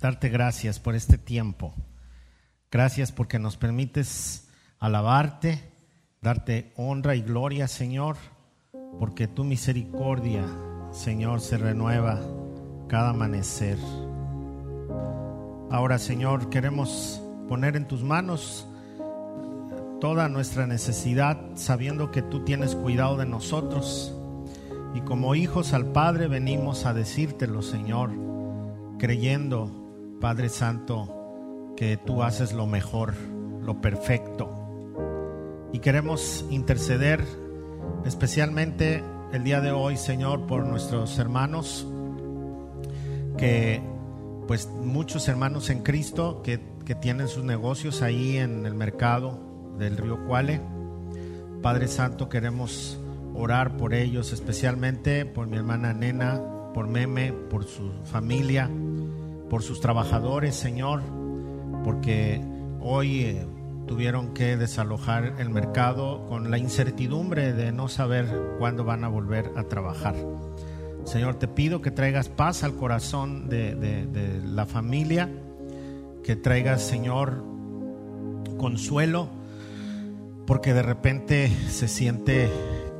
darte gracias por este tiempo. Gracias porque nos permites alabarte, darte honra y gloria, Señor, porque tu misericordia, Señor, se renueva cada amanecer. Ahora, Señor, queremos poner en tus manos toda nuestra necesidad, sabiendo que tú tienes cuidado de nosotros. Y como hijos al Padre venimos a decírtelo, Señor, creyendo Padre Santo, que tú haces lo mejor, lo perfecto. Y queremos interceder especialmente el día de hoy, Señor, por nuestros hermanos, que pues muchos hermanos en Cristo que, que tienen sus negocios ahí en el mercado del río Cuale. Padre Santo, queremos orar por ellos, especialmente por mi hermana Nena, por Meme, por su familia por sus trabajadores, Señor, porque hoy eh, tuvieron que desalojar el mercado con la incertidumbre de no saber cuándo van a volver a trabajar. Señor, te pido que traigas paz al corazón de, la familia, que traigas, Señor, consuelo, porque de repente se siente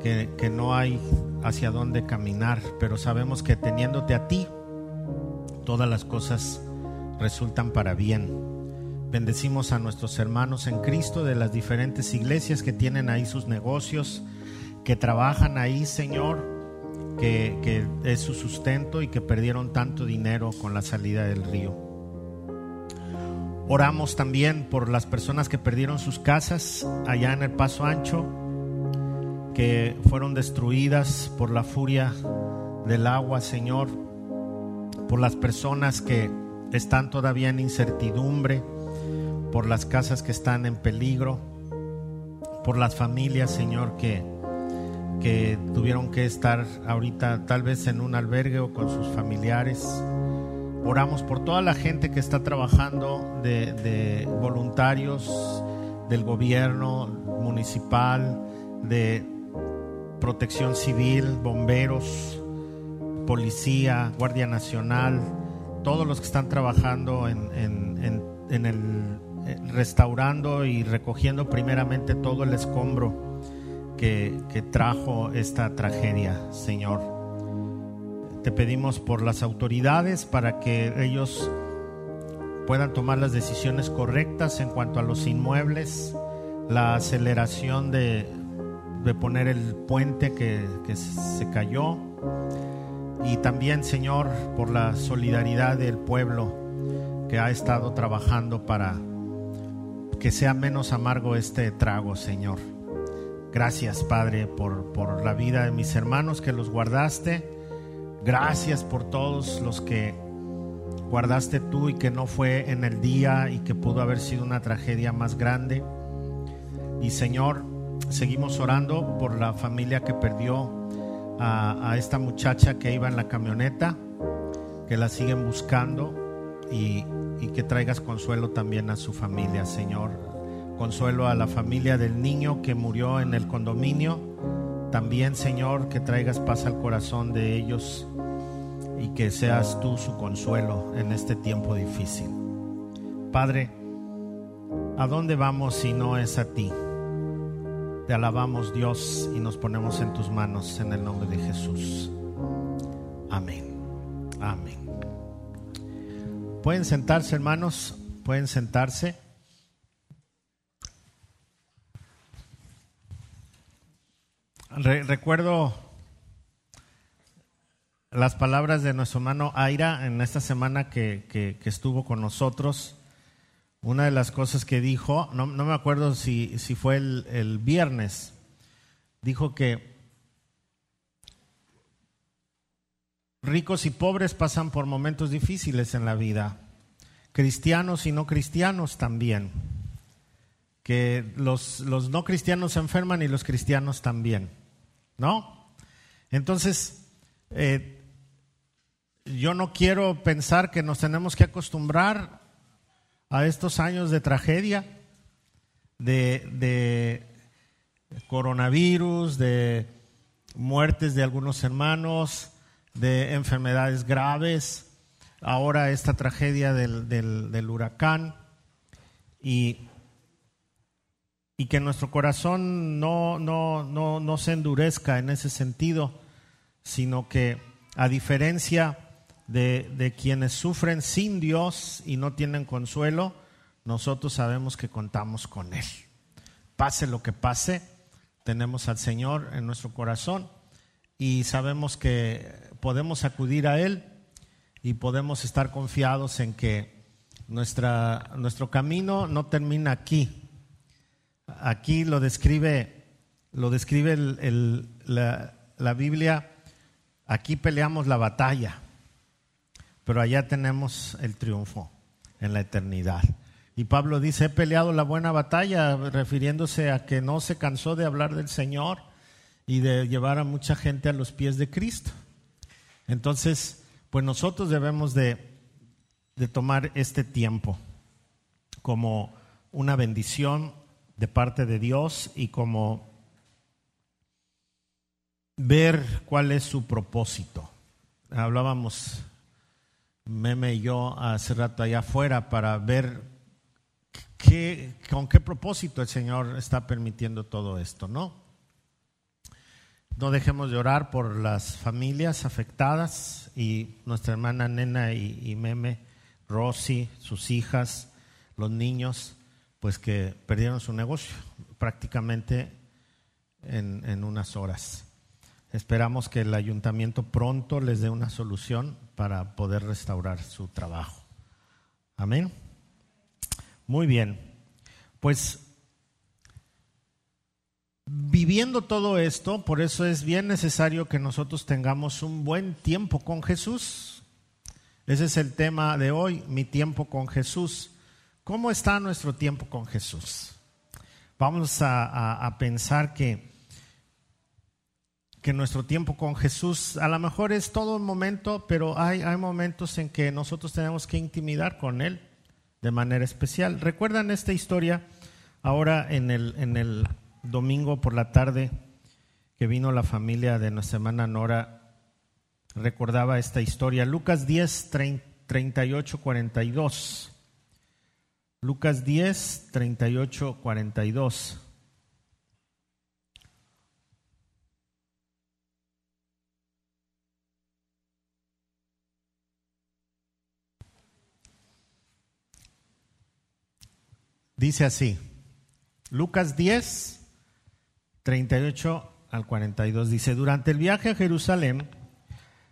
que, que no hay hacia dónde caminar, pero sabemos que teniéndote a ti, todas las cosas resultan para bien. Bendecimos a nuestros hermanos en Cristo de las diferentes iglesias que tienen ahí sus negocios, que trabajan ahí, Señor, que, es su sustento y que perdieron tanto dinero con la salida del río. Oramos también por las personas que perdieron sus casas allá en el Paso Ancho, que fueron destruidas por la furia del agua, Señor por las personas que están todavía en incertidumbre, por las casas que están en peligro, por las familias, Señor, que, que tuvieron que estar ahorita tal vez en un albergue o con sus familiares. Oramos por toda la gente que está trabajando de, de voluntarios del gobierno municipal, de protección civil, bomberos, policía, Guardia Nacional, todos los que están trabajando en, el restaurando y recogiendo primeramente todo el escombro que, trajo esta tragedia, Señor. Te pedimos por las autoridades para que ellos puedan tomar las decisiones correctas en cuanto a los inmuebles, la aceleración de, de poner el puente que se cayó y también, Señor, por la solidaridad del pueblo que ha estado trabajando para que sea menos amargo este trago, Señor. Gracias, Padre, por, por la vida de mis hermanos que los guardaste. Gracias por todos los que guardaste tú y que no fue en el día y que pudo haber sido una tragedia más grande. Y Señor, seguimos orando por la familia que perdió a, esta muchacha que iba en la camioneta, que la siguen buscando y, y que traigas consuelo también a su familia, Señor. Consuelo a la familia del niño que murió en el condominio. También, Señor, que traigas paz al corazón de ellos y que seas tú su consuelo en este tiempo difícil. Padre, ¿a dónde vamos si no es a ti? Te alabamos Dios y nos ponemos en tus manos en el nombre de Jesús. Amén. Amén. Pueden sentarse hermanos, pueden sentarse. recuerdo las palabras de nuestro hermano Aira en esta semana que, que estuvo con nosotros una de las cosas que dijo, no, me acuerdo si, si fue el, el, viernes, dijo que ricos y pobres pasan por momentos difíciles en la vida, cristianos y no cristianos también, que los, los no cristianos se enferman y los cristianos también, ¿no? Entonces, eh, yo no quiero pensar que nos tenemos que acostumbrar a estos años de tragedia, de, coronavirus, de muertes de algunos hermanos, de enfermedades graves, ahora esta tragedia del, del, huracán y, y, que nuestro corazón no, no, no, no se endurezca en ese sentido, sino que a diferencia de, quienes sufren sin Dios y no tienen consuelo, nosotros sabemos que contamos con Él. Pase lo que pase, tenemos al Señor en nuestro corazón y sabemos que podemos acudir a Él y podemos estar confiados en que nuestra, nuestro camino no termina aquí. Aquí lo describe, lo describe la Biblia, aquí peleamos la batalla, pero allá tenemos el triunfo en la eternidad. Y Pablo dice, he peleado la buena batalla, refiriéndose a que no se cansó de hablar del Señor y de llevar a mucha gente a los pies de Cristo. Entonces, pues nosotros debemos de, de tomar este tiempo como una bendición de parte de Dios y como ver cuál es su propósito. Hablábamos Meme y yo hace rato allá afuera para ver con qué propósito el Señor está permitiendo todo esto, ¿no? No dejemos de orar por las familias afectadas y nuestra hermana Nena y, Meme, Rosy, sus hijas, los niños, pues que perdieron su negocio prácticamente en, en unas horas. Esperamos que el ayuntamiento pronto les dé una solución para poder restaurar su trabajo. Amén. Muy bien, pues viviendo todo esto, por eso es bien necesario que nosotros tengamos un buen tiempo con Jesús. Ese es el tema de hoy, mi tiempo con Jesús. ¿Cómo está nuestro tiempo con Jesús? Vamos a, pensar que, que nuestro tiempo con Jesús a lo mejor es todo un momento, pero hay, hay momentos en que nosotros tenemos que intimidar con Él de manera especial. ¿Recuerdan esta historia ahora en el, en el domingo por la tarde que vino la familia de nuestra hermana Nora? Recordaba esta historia. Lucas 10, 38, 42. Lucas 10, 38, 42. Dice así, Lucas 10, 38 al 42, dice, durante el viaje a Jerusalén,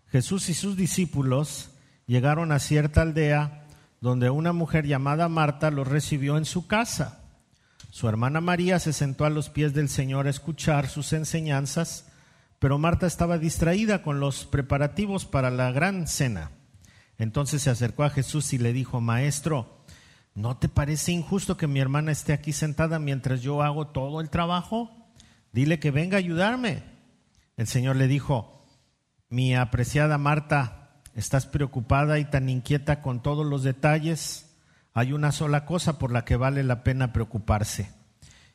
Jesús y sus discípulos llegaron a cierta aldea donde una mujer llamada Marta los recibió en su casa. Su hermana María se sentó a los pies del Señor a escuchar sus enseñanzas, pero Marta estaba distraída con los preparativos para la gran cena. Entonces se acercó a Jesús y le dijo, Maestro, ¿no te parece injusto que mi hermana esté aquí sentada mientras yo hago todo el trabajo? Dile que venga a ayudarme. El Señor le dijo, mi apreciada Marta, estás preocupada y tan inquieta con todos los detalles. Hay una sola cosa por la que vale la pena preocuparse.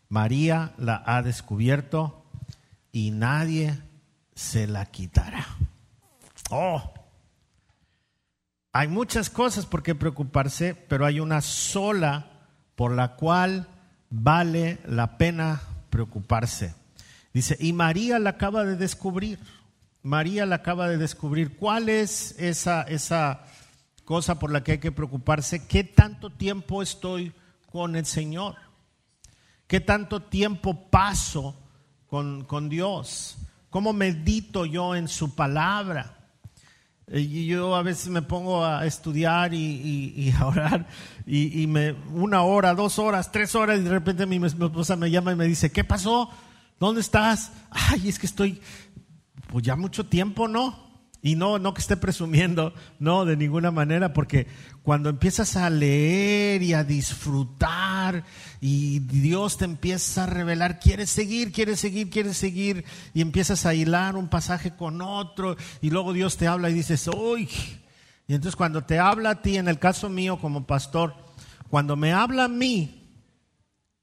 María la ha descubierto y nadie se la quitará. Oh, hay muchas cosas por qué preocuparse, pero hay una sola por la cual vale la pena preocuparse. Dice, y María la acaba de descubrir. María la acaba de descubrir. ¿Cuál es esa, esa cosa por la que hay que preocuparse? ¿Qué tanto tiempo estoy con el Señor? ¿Qué tanto tiempo paso con, con Dios? ¿Cómo medito yo en su palabra? Y yo a veces me pongo a estudiar y, a orar y, me, una hora, dos horas, tres horas y de repente mi, esposa me llama y me dice, ¿qué pasó? ¿Dónde estás? Ay, es que estoy, pues ya mucho tiempo, ¿no? Y no, no que esté presumiendo, no, de ninguna manera, porque cuando empiezas a leer y a disfrutar y Dios te empieza a revelar, quieres seguir, quieres seguir, quieres seguir, y empiezas a hilar un pasaje con otro, y luego Dios te habla y dices, uy, y entonces cuando te habla a ti, en el caso mío como pastor, cuando me habla a mí,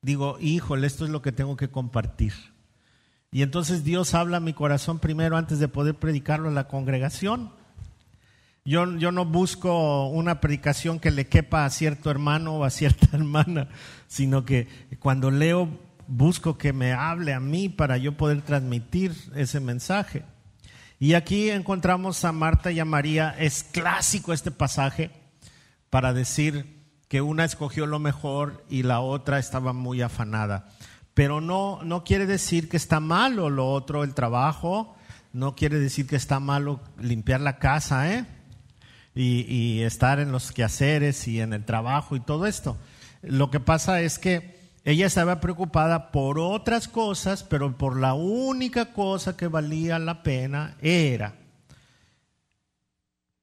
digo, híjole, esto es lo que tengo que compartir. Y entonces Dios habla a mi corazón primero antes de poder predicarlo a la congregación. Yo, yo no busco una predicación que le quepa a cierto hermano o a cierta hermana, sino que cuando leo busco que me hable a mí para yo poder transmitir ese mensaje. Y aquí encontramos a Marta y a María. Es clásico este pasaje para decir que una escogió lo mejor y la otra estaba muy afanada. Pero no, no quiere decir que está malo lo otro, el trabajo, no quiere decir que está malo limpiar la casa, ¿eh? Y, y estar en los quehaceres y en el trabajo y todo esto. Lo que pasa es que ella estaba preocupada por otras cosas, pero por la única cosa que valía la pena era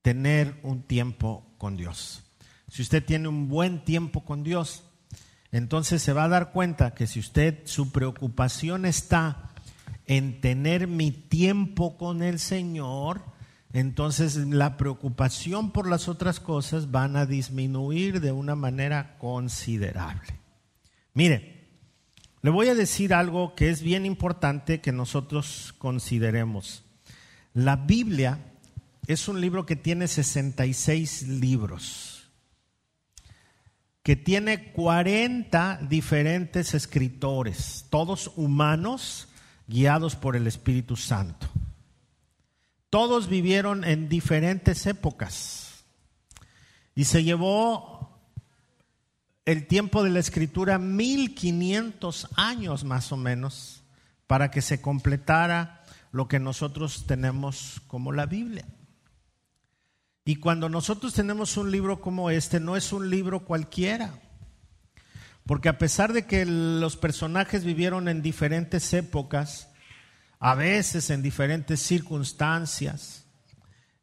tener un tiempo con Dios. Si usted tiene un buen tiempo con Dios, entonces se va a dar cuenta que si usted su preocupación está en tener mi tiempo con el Señor, entonces la preocupación por las otras cosas van a disminuir de una manera considerable. Mire, le voy a decir algo que es bien importante que nosotros consideremos. La Biblia es un libro que tiene 66 libros que tiene 40 diferentes escritores, todos humanos, guiados por el Espíritu Santo. Todos vivieron en diferentes épocas y se llevó el tiempo de la escritura 1500 años más o menos para que se completara lo que nosotros tenemos como la Biblia. Y cuando nosotros tenemos un libro como este, no es un libro cualquiera. Porque a pesar de que los personajes vivieron en diferentes épocas, a veces en diferentes circunstancias,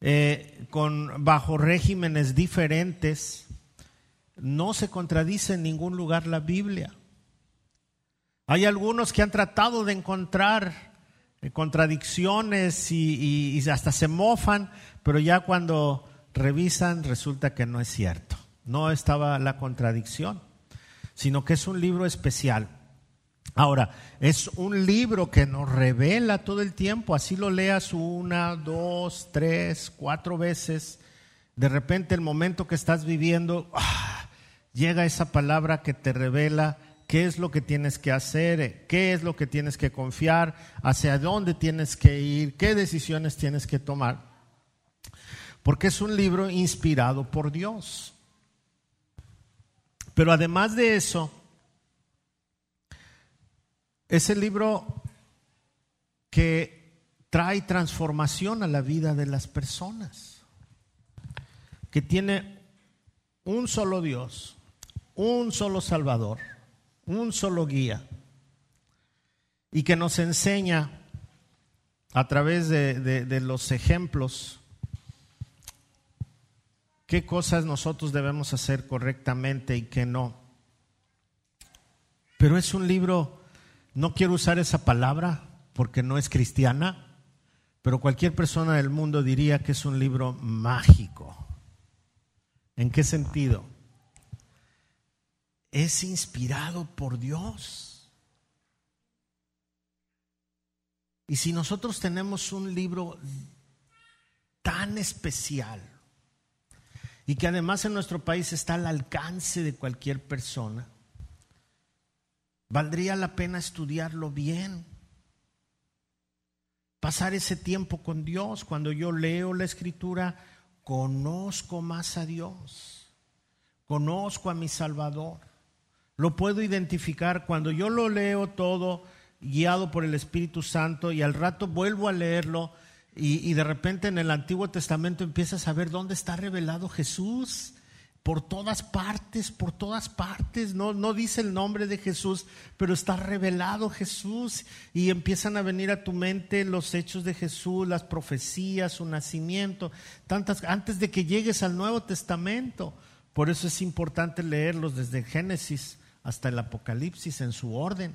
eh, con, bajo regímenes diferentes, no se contradice en ningún lugar la Biblia. Hay algunos que han tratado de encontrar eh, contradicciones y, y, hasta se mofan, pero ya cuando revisan, resulta que no es cierto. No estaba la contradicción, sino que es un libro especial. Ahora, es un libro que nos revela todo el tiempo, así lo leas una, dos, tres, cuatro veces. De repente el momento que estás viviendo, ¡ah! llega esa palabra que te revela qué es lo que tienes que hacer, qué es lo que tienes que confiar, hacia dónde tienes que ir, qué decisiones tienes que tomar porque es un libro inspirado por Dios. Pero además de eso, es el libro que trae transformación a la vida de las personas, que tiene un solo Dios, un solo Salvador, un solo guía, y que nos enseña a través de, de los ejemplos qué cosas nosotros debemos hacer correctamente y qué no. Pero es un libro, no quiero usar esa palabra porque no es cristiana, pero cualquier persona del mundo diría que es un libro mágico. ¿En qué sentido? Es inspirado por Dios. Y si nosotros tenemos un libro tan especial, y que además en nuestro país está al alcance de cualquier persona, valdría la pena estudiarlo bien. Pasar ese tiempo con Dios. Cuando yo leo la escritura, conozco más a Dios. Conozco a mi Salvador. Lo puedo identificar cuando yo lo leo todo guiado por el Espíritu Santo y al rato vuelvo a leerlo y, de repente en el Antiguo Testamento empiezas a ver dónde está revelado Jesús. Por todas partes, por todas partes. No, no dice el nombre de Jesús, pero está revelado Jesús. Y empiezan a venir a tu mente los hechos de Jesús, las profecías, su nacimiento, tantas, antes de que llegues al Nuevo Testamento. Por eso es importante leerlos desde Génesis hasta el Apocalipsis en su orden.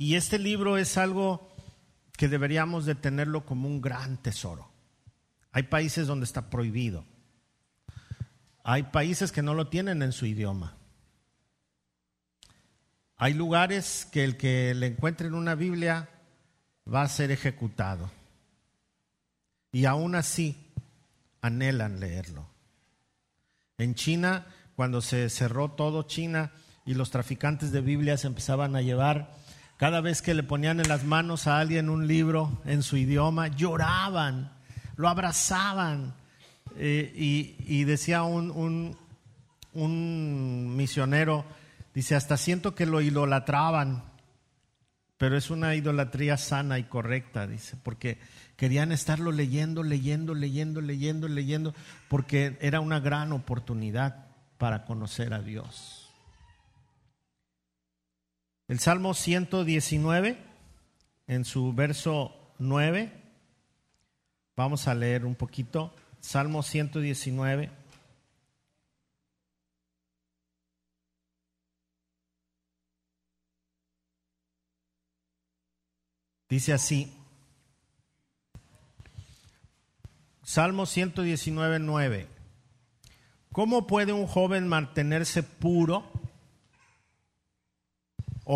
Y este libro es algo que deberíamos de tenerlo como un gran tesoro. Hay países donde está prohibido. Hay países que no lo tienen en su idioma. Hay lugares que el que le encuentre en una Biblia va a ser ejecutado. y aún así anhelan leerlo. En China, cuando se cerró todo China y los traficantes de Biblias empezaban a llevar, cada vez que le ponían en las manos a alguien un libro en su idioma, lloraban, lo abrazaban. Eh, y, decía un, un misionero, dice, hasta siento que lo idolatraban, pero es una idolatría sana y correcta, dice, porque querían estarlo leyendo, leyendo, leyendo, leyendo, leyendo, porque era una gran oportunidad para conocer a Dios. El Salmo 119, en su verso 9, vamos a leer un poquito. Salmo 119. Dice así, Salmo 119, 9. ¿Cómo puede un joven mantenerse puro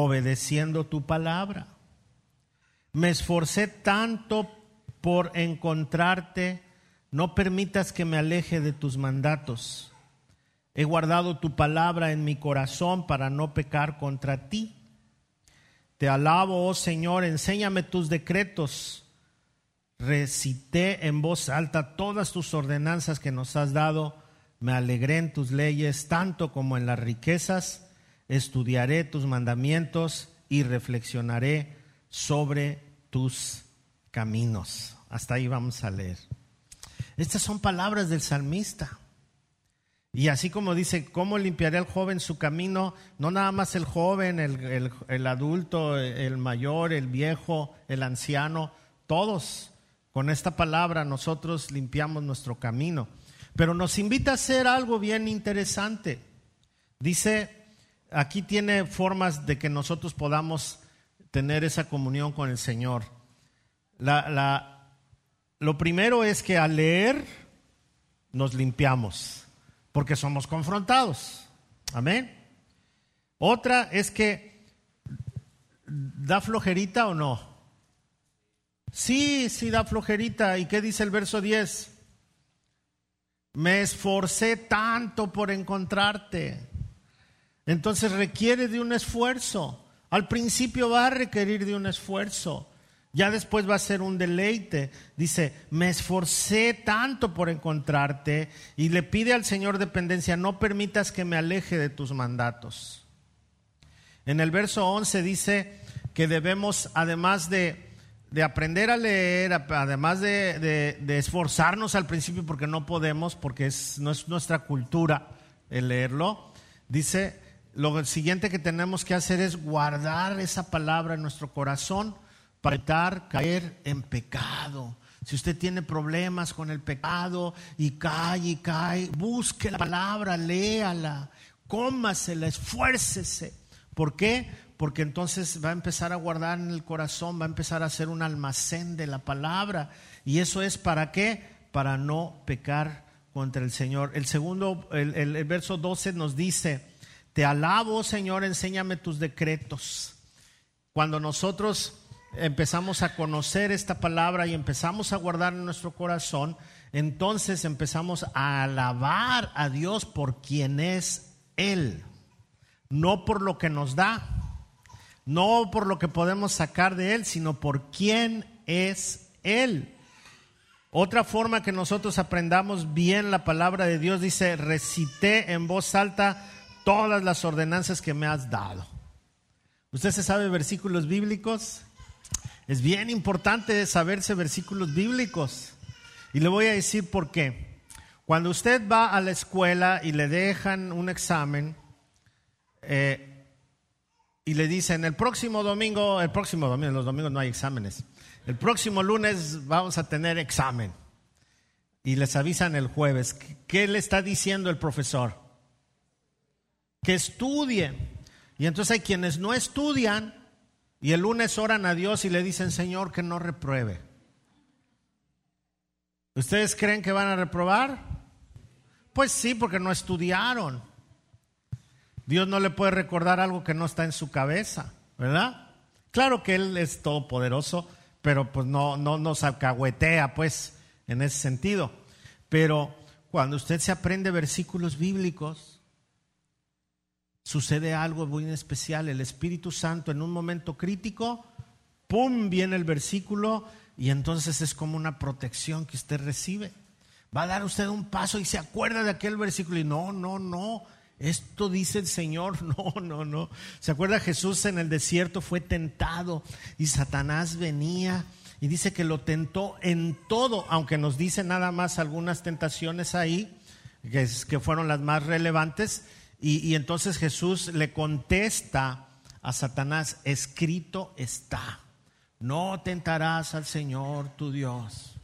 obedeciendo tu palabra? Me esforcé tanto por encontrarte, no permitas que me aleje de tus mandatos. He guardado tu palabra en mi corazón para no pecar contra ti. Te alabo, oh Señor, enséñame tus decretos recité en voz alta todas tus ordenanzas que nos has dado, me alegré en tus leyes, tanto como en las riquezas, estudiaré tus mandamientos y reflexionaré sobre tus caminos. Hasta ahí vamos a leer. Estas son palabras del salmista. Y así como dice, ¿cómo limpiaré al joven su camino? No nada más el joven, el, el adulto, el mayor, el viejo, el anciano, todos con esta palabra nosotros limpiamos nuestro camino. Pero nos invita a hacer algo bien interesante. Dice, aquí tiene formas de que nosotros podamos tener esa comunión con el Señor. lo primero es que al leer nos limpiamos, porque somos confrontados. Amén. Otra es que da flojerita o no. Sí, sí da flojerita. ¿Y qué dice el verso 10? Me esforcé tanto por encontrarte. Entonces requiere de un esfuerzo. Al principio va a requerir de un esfuerzo. Ya después va a ser un deleite. Dice, me esforcé tanto por encontrarte y le pide al Señor dependencia, no permitas que me aleje de tus mandatos. En el verso 11 dice que debemos, además de de aprender a leer, además de, esforzarnos al principio porque no podemos, porque es, no es nuestra cultura el leerlo, dice, lo siguiente que tenemos que hacer es guardar esa palabra en nuestro corazón para evitar caer en pecado. Si usted tiene problemas con el pecado y cae y cae, busque la palabra, léala, cómasela, esfuércese. ¿Por qué? porque entonces va a empezar a guardar en el corazón, va a empezar a hacer un almacén de la palabra. ¿Y eso es para qué? Para no pecar contra el Señor. El segundo, el, verso 12 nos dice, te alabo Señor, enséñame tus decretos. Cuando nosotros empezamos a conocer esta palabra y empezamos a guardar en nuestro corazón, entonces empezamos a alabar a Dios por quien es Él, no por lo que nos da no por lo que podemos sacar de Él, sino por quién es Él. Otra forma que nosotros aprendamos bien la palabra de Dios dice, recité en voz alta todas las ordenanzas que me has dado. ¿Usted se sabe versículos bíblicos? Es bien importante saberse versículos bíblicos. Y le voy a decir por qué. Cuando usted va a la escuela y le dejan un examen, eh, y le dicen, el próximo domingo, el próximo domingo, los domingos no hay exámenes, el próximo lunes vamos a tener examen. Y les avisan el jueves, ¿qué le está diciendo el profesor? Que estudien. Y entonces hay quienes no estudian y el lunes oran a Dios y le dicen, Señor, que no repruebe. ¿Ustedes creen que van a reprobar? Pues sí, porque no estudiaron. Dios no le puede recordar algo que no está en su cabeza, ¿verdad? Claro que Él es todopoderoso, pero pues no, no nos alcahuetea, pues en ese sentido. Pero cuando usted se aprende versículos bíblicos, sucede algo muy especial. El Espíritu Santo en un momento crítico, ¡pum!, viene el versículo y entonces es como una protección que usted recibe. Va a dar usted un paso y se acuerda de aquel versículo y no, no, no. Esto dice el Señor, no, no, no. ¿Se acuerda Jesús en el desierto fue tentado y Satanás venía y dice que lo tentó en todo, aunque nos dice nada más algunas tentaciones ahí, que, que fueron las más relevantes, y, entonces Jesús le contesta a Satanás, escrito está, no tentarás al Señor tu Dios.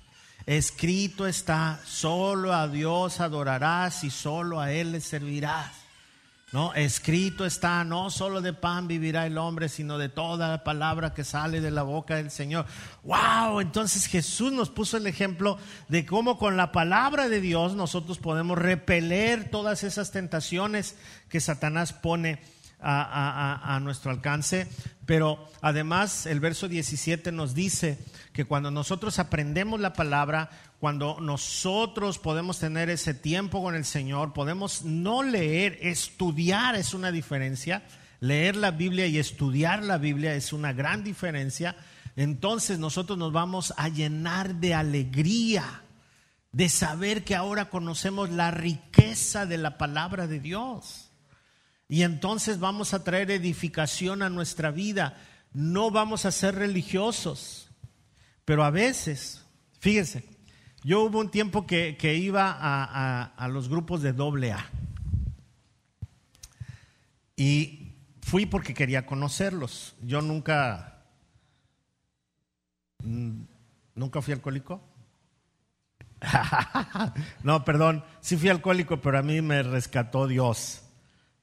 Escrito está, solo a Dios adorarás y solo a Él le servirás. No, escrito está, no solo de pan vivirá el hombre, sino de toda la palabra que sale de la boca del Señor. Wow, entonces Jesús nos puso el ejemplo de cómo con la palabra de Dios nosotros podemos repeler todas esas tentaciones que Satanás pone a, a nuestro alcance. Pero además el verso 17 nos dice que cuando nosotros aprendemos la palabra, cuando nosotros podemos tener ese tiempo con el Señor, podemos no leer, estudiar es una diferencia. Leer la Biblia y estudiar la Biblia es una gran diferencia. Entonces nosotros nos vamos a llenar de alegría, de saber que ahora conocemos la riqueza de la palabra de Dios. Y entonces vamos a traer edificación a nuestra vida. No vamos a ser religiosos, pero a veces, fíjense, yo hubo un tiempo que, iba a, los grupos de doble A. Y fui porque quería conocerlos. Yo nunca, mm, nunca fui alcohólico. no, perdón, sí fui alcohólico, pero a mí me rescató Dios.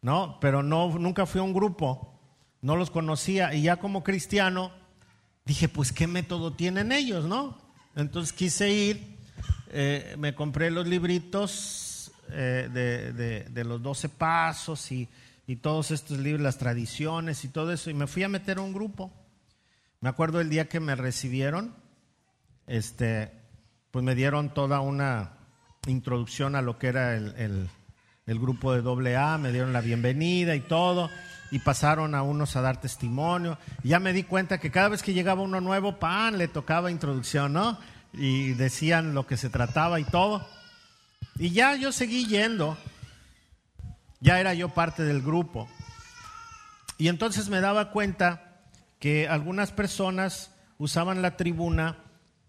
¿No? Pero no, nunca fui a un grupo, no los conocía. Y ya como cristiano, dije, pues, ¿qué método tienen ellos, no? Entonces quise ir eh, me compré los libritos eh, de, los doce pasos y, todos estos libros, las tradiciones y todo eso, y me fui a meter a un grupo. Me acuerdo el día que me recibieron, este, pues me dieron toda una introducción a lo que era el, el grupo de doble A, me dieron la bienvenida y todo, y pasaron a unos a dar testimonio. Ya me di cuenta que cada vez que llegaba uno nuevo, pan, le tocaba introducción, ¿no? Y decían lo que se trataba y todo. Y ya yo seguí yendo, ya era yo parte del grupo. Y entonces me daba cuenta que algunas personas usaban la tribuna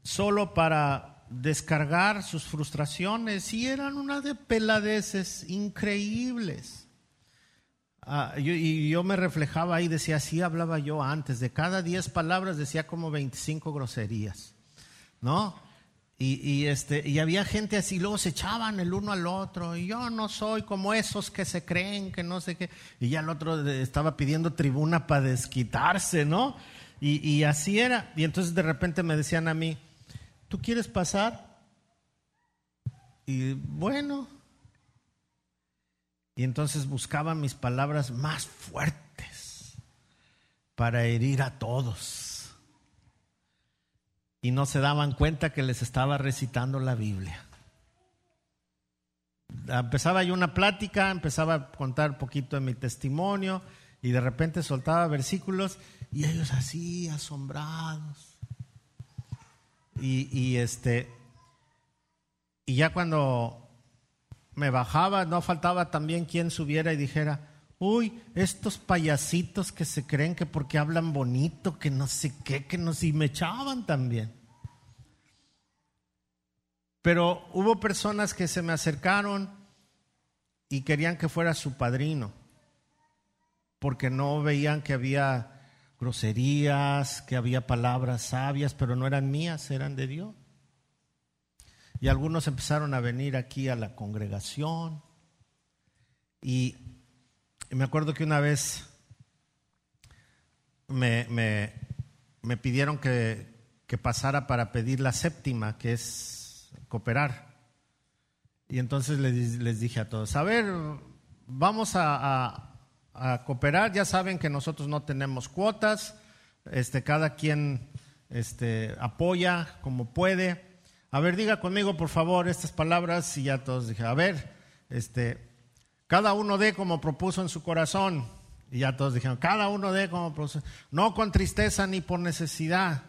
solo para descargar sus frustraciones y eran una de peladeces increíbles. Ah, y yo me reflejaba ahí, decía, así hablaba yo antes, de cada 10 palabras decía como 25 groserías. ¿No? Y, este, y había gente así, luego se echaban el uno al otro, y yo no soy como esos que se creen, que no sé qué, y ya el otro estaba pidiendo tribuna para desquitarse, ¿no? Y, y así era, y entonces de repente me decían a mí, ¿tú quieres pasar? Y bueno, y entonces buscaba mis palabras más fuertes para herir a todos y no se daban cuenta que les estaba recitando la Biblia. Empezaba yo una plática, empezaba a contar un poquito de mi testimonio y de repente soltaba versículos y ellos así asombrados. Y, y este y ya cuando me bajaba no faltaba también quien subiera y dijera, uy, estos payasitos que se creen que porque hablan bonito, que no sé qué, que no sé, y me echaban también. Pero hubo personas que se me acercaron y querían que fuera su padrino, porque no veían que había groserías, que había palabras sabias, pero no eran mías, eran de Dios. Y algunos empezaron a venir aquí a la congregación y y me acuerdo que una vez me, me, pidieron que, que, pasara para pedir la séptima, que es cooperar. Y entonces les, les dije a todos, a ver, vamos a, a, cooperar, ya saben que nosotros no tenemos cuotas, este, cada quien este, apoya como puede. A ver, diga conmigo, por favor, estas palabras y ya todos dije, a ver, este, cada uno dé como propuso en su corazón. Y ya todos dijeron, cada uno dé como propuso. No con tristeza ni por necesidad.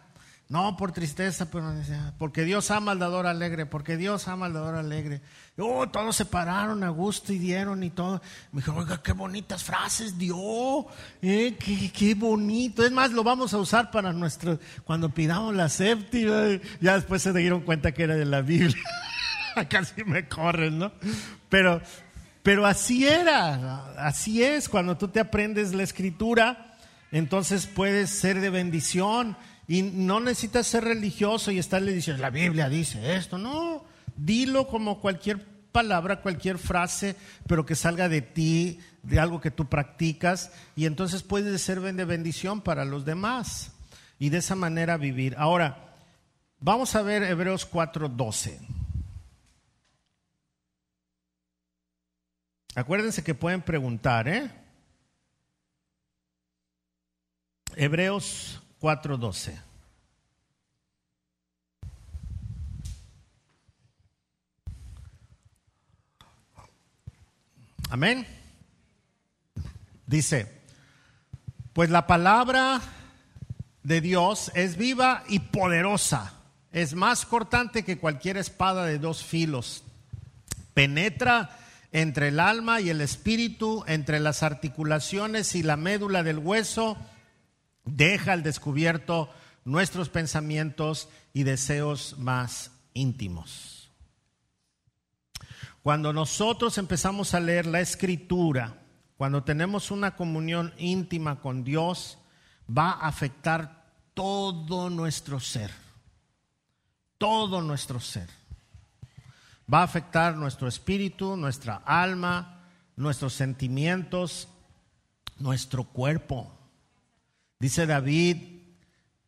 No por tristeza, pero porque Dios ama al dador alegre, porque Dios ama al dador alegre. Oh, todos se pararon a gusto y dieron y todo. Me dijo, oiga, qué bonitas frases dio. Eh, qué, qué, bonito. Es más, lo vamos a usar para nuestro, cuando pidamos la séptima. Ya después se dieron cuenta que era de la Biblia. Casi me corren, ¿no? Pero, pero así era, así es. Cuando tú te aprendes la escritura, entonces puedes ser de bendición y no necesitas ser religioso y estarle diciendo, la Biblia dice esto. No, dilo como cualquier palabra, cualquier frase, pero que salga de ti, de algo que tú practicas, y entonces puedes ser de bendición para los demás. Y de esa manera vivir. Ahora, vamos a ver Hebreos 4:12. Acuérdense que pueden preguntar, ¿eh? Hebreos 4:12. Amén. Dice, pues la palabra de Dios es viva y poderosa, es más cortante que cualquier espada de dos filos, penetra entre el alma y el espíritu, entre las articulaciones y la médula del hueso, deja al descubierto nuestros pensamientos y deseos más íntimos. Cuando nosotros empezamos a leer la escritura, cuando tenemos una comunión íntima con Dios, va a afectar todo nuestro ser, todo nuestro ser. Va a afectar nuestro espíritu, nuestra alma, nuestros sentimientos, nuestro cuerpo. Dice David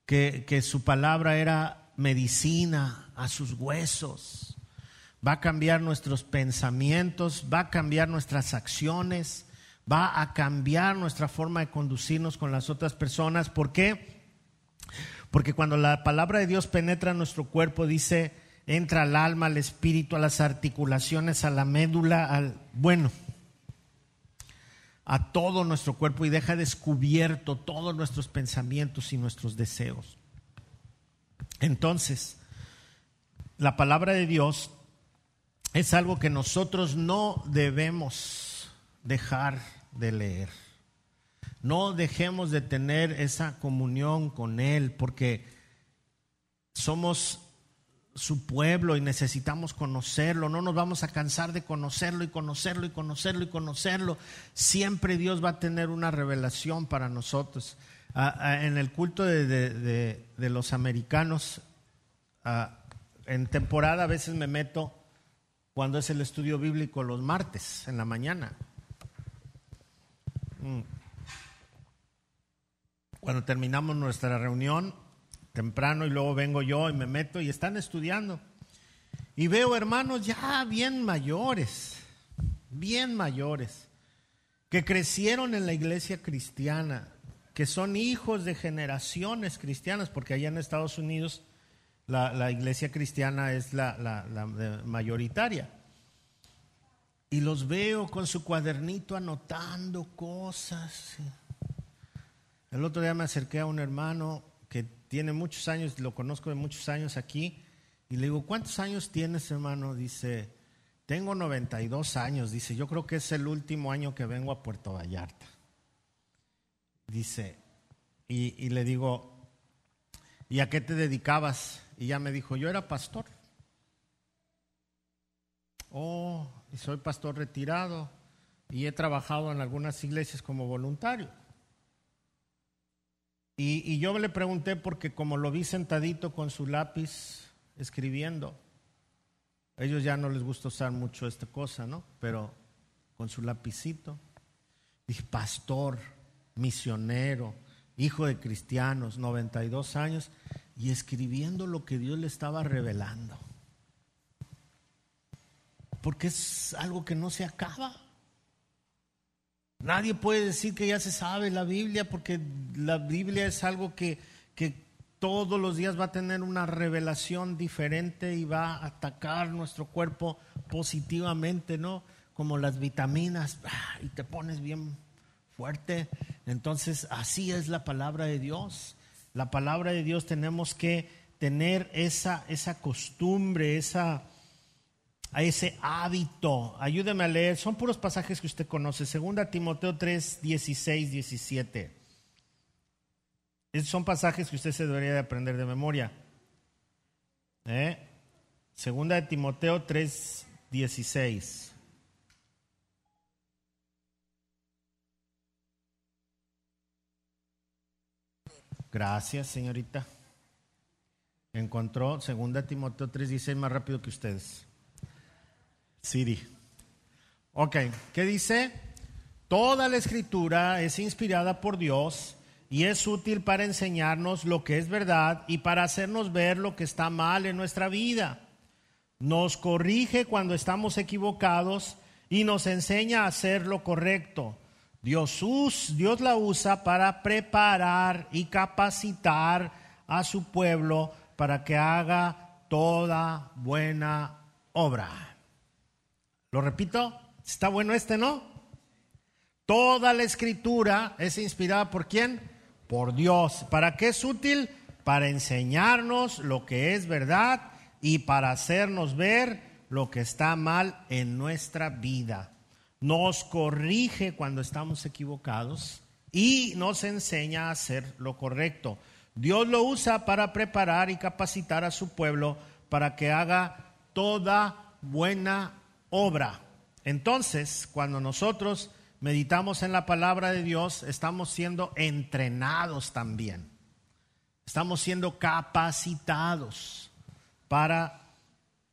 que, que su palabra era medicina a sus huesos. Va a cambiar nuestros pensamientos, va a cambiar nuestras acciones, va a cambiar nuestra forma de conducirnos con las otras personas. ¿Por qué? Porque cuando la palabra de Dios penetra en nuestro cuerpo, dice, entra al alma, al espíritu, a las articulaciones, a la médula, al bueno, a todo nuestro cuerpo y deja descubierto todos nuestros pensamientos y nuestros deseos. Entonces, la palabra de Dios es algo que nosotros no debemos dejar de leer. No dejemos de tener esa comunión con Él porque somos su pueblo y necesitamos conocerlo. No nos vamos a cansar de conocerlo y conocerlo y conocerlo y conocerlo. Siempre Dios va a tener una revelación para nosotros. Ah, ah, en el culto de, los americanos, ah, en temporada a veces me meto cuando es el estudio bíblico los martes en la mañana. Mm. Cuando terminamos nuestra reunión, temprano y luego vengo yo y me meto y están estudiando. Y veo hermanos ya bien mayores, bien mayores, que crecieron en la iglesia cristiana, que son hijos de generaciones cristianas, porque allá en Estados Unidos la, iglesia cristiana es la, la mayoritaria. Y los veo con su cuadernito anotando cosas. El otro día me acerqué a un hermano que tiene muchos años, lo conozco de muchos años aquí, y le digo, ¿cuántos años tienes, hermano? Dice, tengo 92 años, dice, yo creo que es el último año que vengo a Puerto Vallarta. Dice, y, y le digo, ¿y a qué te dedicabas? Y ya me dijo, yo era pastor. Oh, y soy pastor retirado y he trabajado en algunas iglesias como voluntario. Y, yo le pregunté porque como lo vi sentadito con su lápiz escribiendo, ellos ya no les gusta usar mucho esta cosa, ¿no? Pero con su lapicito, dije, pastor, misionero, hijo de cristianos, 92 años, y escribiendo lo que Dios le estaba revelando. Porque es algo que no se acaba. Nadie puede decir que ya se sabe la Biblia porque la Biblia es algo que, todos los días va a tener una revelación diferente y va a atacar nuestro cuerpo positivamente, ¿no? Como las vitaminas, ¡ah! y te pones bien fuerte. Entonces, así es la palabra de Dios. La palabra de Dios tenemos que tener esa, esa costumbre, esa, ese hábito. Ayúdeme a leer, son puros pasajes que usted conoce. Segunda Timoteo 3, 16, 17. Esos son pasajes que usted se debería de aprender de memoria. ¿Eh? Segunda de Timoteo 3, 16. Gracias, señorita. Encontró Segunda Timoteo 3:16 más rápido que ustedes. Siri. Ok, ¿qué dice? Toda la escritura es inspirada por Dios y es útil para enseñarnos lo que es verdad y para hacernos ver lo que está mal en nuestra vida. Nos corrige cuando estamos equivocados y nos enseña a hacer lo correcto. Dios, Dios la usa para preparar y capacitar a su pueblo para que haga toda buena obra. Lo repito, está bueno este, ¿no? Toda la escritura es inspirada por quién? Por Dios. ¿Para qué es útil? Para enseñarnos lo que es verdad y para hacernos ver lo que está mal en nuestra vida nos corrige cuando estamos equivocados y nos enseña a hacer lo correcto. Dios lo usa para preparar y capacitar a su pueblo para que haga toda buena obra. Entonces, cuando nosotros meditamos en la palabra de Dios, estamos siendo entrenados también. Estamos siendo capacitados para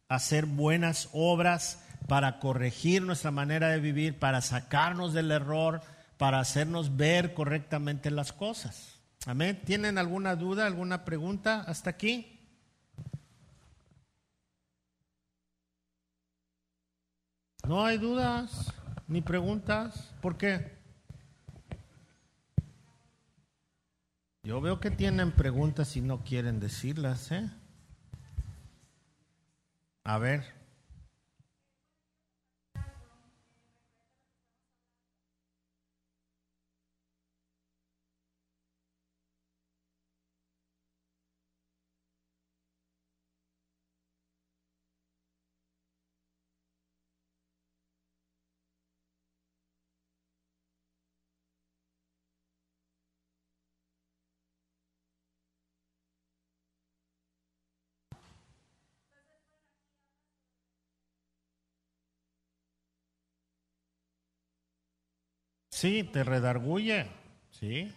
hacer buenas obras para corregir nuestra manera de vivir, para sacarnos del error, para hacernos ver correctamente las cosas. Amén. ¿Tienen alguna duda, alguna pregunta hasta aquí? No hay dudas ni preguntas. ¿Por qué? Yo veo que tienen preguntas y no quieren decirlas, ¿eh? A ver. Sí, te redarguye, sí.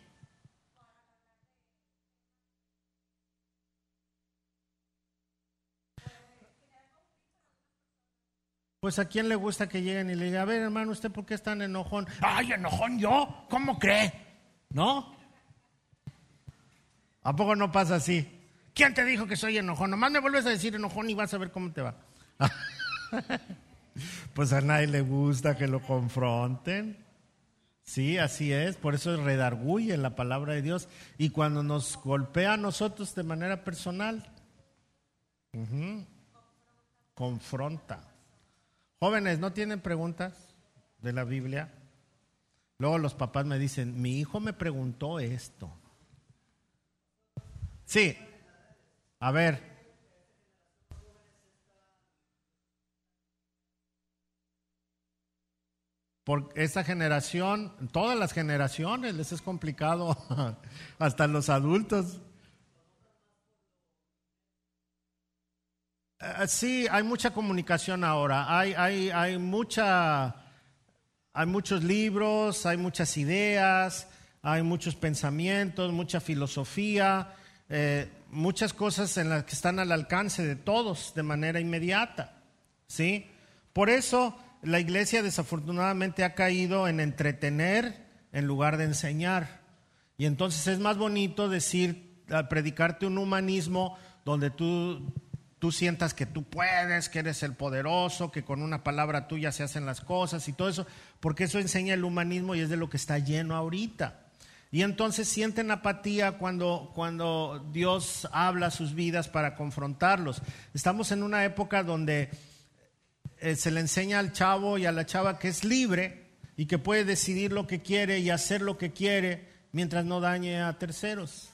Pues a quién le gusta que lleguen y le digan, a ver hermano, ¿usted por qué es tan enojón? Ay, enojón yo, ¿cómo cree? ¿No? ¿A poco no pasa así? ¿Quién te dijo que soy enojón? Nomás me vuelves a decir enojón y vas a ver cómo te va. pues a nadie le gusta que lo confronten. Sí, así es, por eso es redarguye la palabra de Dios. Y cuando nos golpea a nosotros de manera personal, confronta. Jóvenes, ¿no tienen preguntas de la Biblia? Luego los papás me dicen, mi hijo me preguntó esto. Sí, a ver, Por esa generación, todas las generaciones les es complicado, hasta los adultos. Eh, sí, hay mucha comunicación ahora, hay, hay, hay, mucha, hay muchos libros, hay muchas ideas, hay muchos pensamientos, mucha filosofía, eh, muchas cosas en las que están al alcance de todos de manera inmediata. ¿sí? Por eso la iglesia desafortunadamente ha caído en entretener en lugar de enseñar. Y entonces es más bonito decir, predicarte un humanismo donde tú, tú sientas que tú puedes, que eres el poderoso, que con una palabra tuya se hacen las cosas y todo eso, porque eso enseña el humanismo y es de lo que está lleno ahorita. Y entonces sienten apatía cuando, cuando Dios habla sus vidas para confrontarlos. Estamos en una época donde eh, se le enseña al chavo y a la chava que es libre y que puede decidir lo que quiere y hacer lo que quiere mientras no dañe a terceros.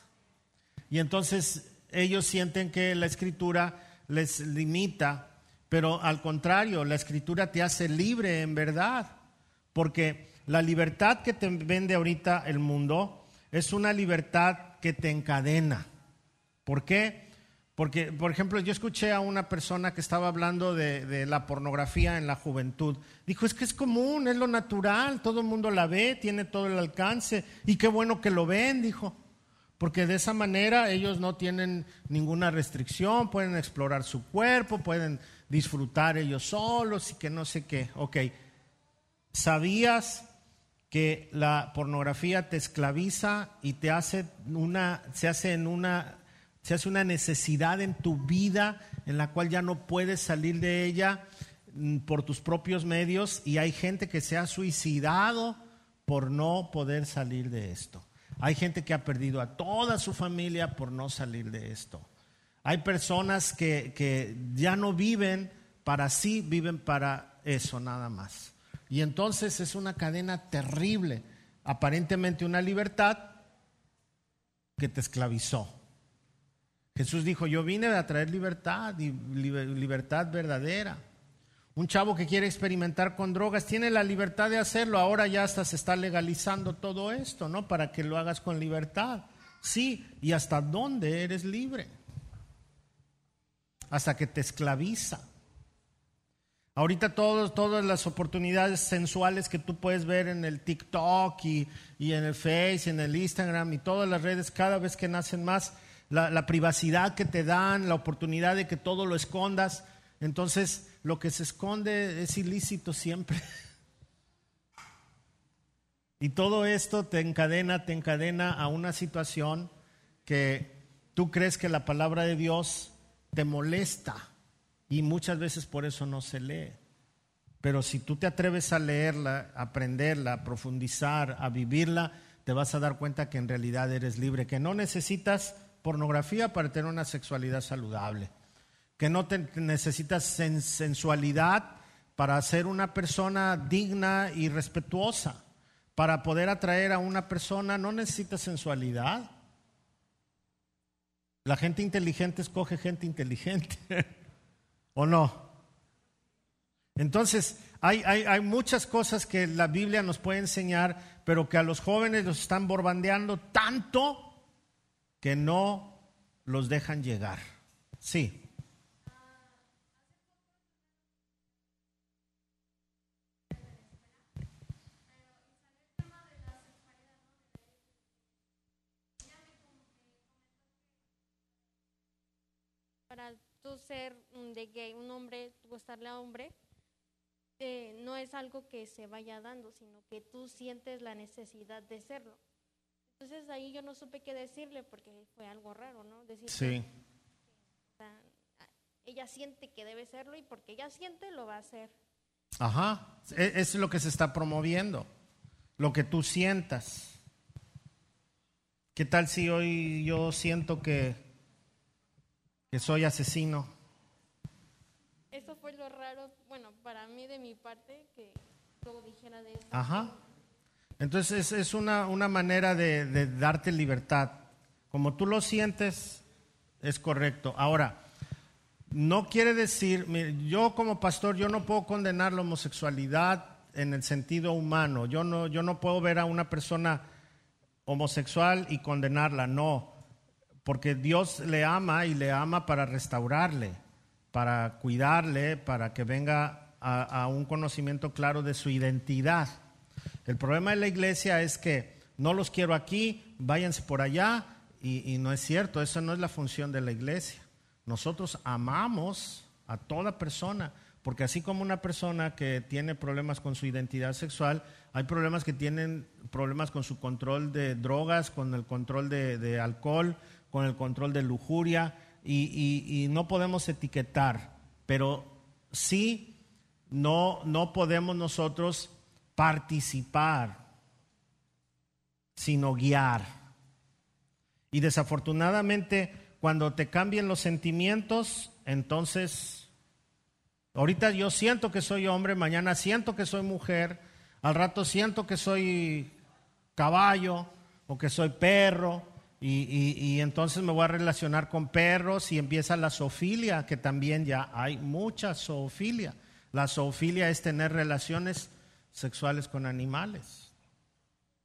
Y entonces ellos sienten que la escritura les limita, pero al contrario, la escritura te hace libre en verdad, porque la libertad que te vende ahorita el mundo es una libertad que te encadena. ¿Por qué? Porque, por ejemplo, yo escuché a una persona que estaba hablando de, la pornografía en la juventud. Dijo, es que es común, es lo natural, todo el mundo la ve, tiene todo el alcance, y qué bueno que lo ven, dijo. Porque de esa manera ellos no tienen ninguna restricción, pueden explorar su cuerpo, pueden disfrutar ellos solos y que no sé qué. Ok, ¿sabías que la pornografía te esclaviza y te hace una, se hace en una, se hace una necesidad en tu vida en la cual ya no puedes salir de ella mm, por tus propios medios y hay gente que se ha suicidado por no poder salir de esto. Hay gente que ha perdido a toda su familia por no salir de esto. Hay personas que, que ya no viven para sí, viven para eso nada más. Y entonces es una cadena terrible, aparentemente una libertad que te esclavizó. Jesús dijo, yo vine a traer libertad y libertad verdadera. Un chavo que quiere experimentar con drogas tiene la libertad de hacerlo. Ahora ya hasta se está legalizando todo esto, ¿no? Para que lo hagas con libertad. Sí, ¿y hasta dónde eres libre? Hasta que te esclaviza. Ahorita todas las oportunidades sensuales que tú puedes ver en el TikTok y, en el Face, en el Instagram y todas las redes, cada vez que nacen más, la, privacidad que te dan, la oportunidad de que todo lo escondas, entonces, lo que se esconde es ilícito siempre. Y todo esto te encadena, te encadena a una situación que tú crees que la palabra de Dios te molesta y muchas veces por eso no se lee. Pero si tú te atreves a leerla, aprenderla, profundizar, a vivirla, te vas a dar cuenta que en realidad eres libre, que no necesitas pornografía para tener una sexualidad saludable que no te necesitas sensualidad para ser una persona digna y respetuosa. Para poder atraer a una persona no necesitas sensualidad. La gente inteligente escoge gente inteligente, ¿o no? Entonces, hay, hay, hay, muchas cosas que la Biblia nos puede enseñar, pero que a los jóvenes los están borbandeando tanto que no los dejan llegar. Sí. ser de gay, un hombre, gustarle a hombre, eh, no es algo que se vaya dando, sino que tú sientes la necesidad de serlo. Entonces ahí yo no supe qué decirle porque fue algo raro, ¿no? Decir sí. ella siente que debe serlo y porque ella siente lo va a hacer. Ajá, e, es lo que se está promoviendo, lo que tú sientas. ¿Qué tal si hoy yo siento que que soy asesino. Eso fue lo raro, bueno, para mí de mi parte, que todo dijera de eso. Ajá. Entonces es una, una manera de, darte libertad. Como tú lo sientes, es correcto. Ahora, no quiere decir, yo como pastor, yo no puedo condenar la homosexualidad en el sentido humano. Yo no, yo no puedo ver a una persona homosexual y condenarla, no porque Dios le ama y le ama para restaurarle, para cuidarle, para que venga a, un conocimiento claro de su identidad. El problema de la iglesia es que no los quiero aquí, váyanse por allá, y, y no es cierto, esa no es la función de la iglesia. Nosotros amamos a toda persona, porque así como una persona que tiene problemas con su identidad sexual, hay problemas que tienen problemas con su control de drogas, con el control de, de alcohol, con el control de lujuria y, no podemos etiquetar, pero sí no, no podemos nosotros participar sino guiar. Y desafortunadamente, cuando te cambian los sentimientos, entonces, ahorita yo siento que soy hombre, mañana siento que soy mujer, al rato siento que soy caballo o que soy perro, y, entonces me voy a relacionar con perros y empieza la zoofilia, que también ya hay mucha zoofilia. La zoofilia es tener relaciones sexuales con animales.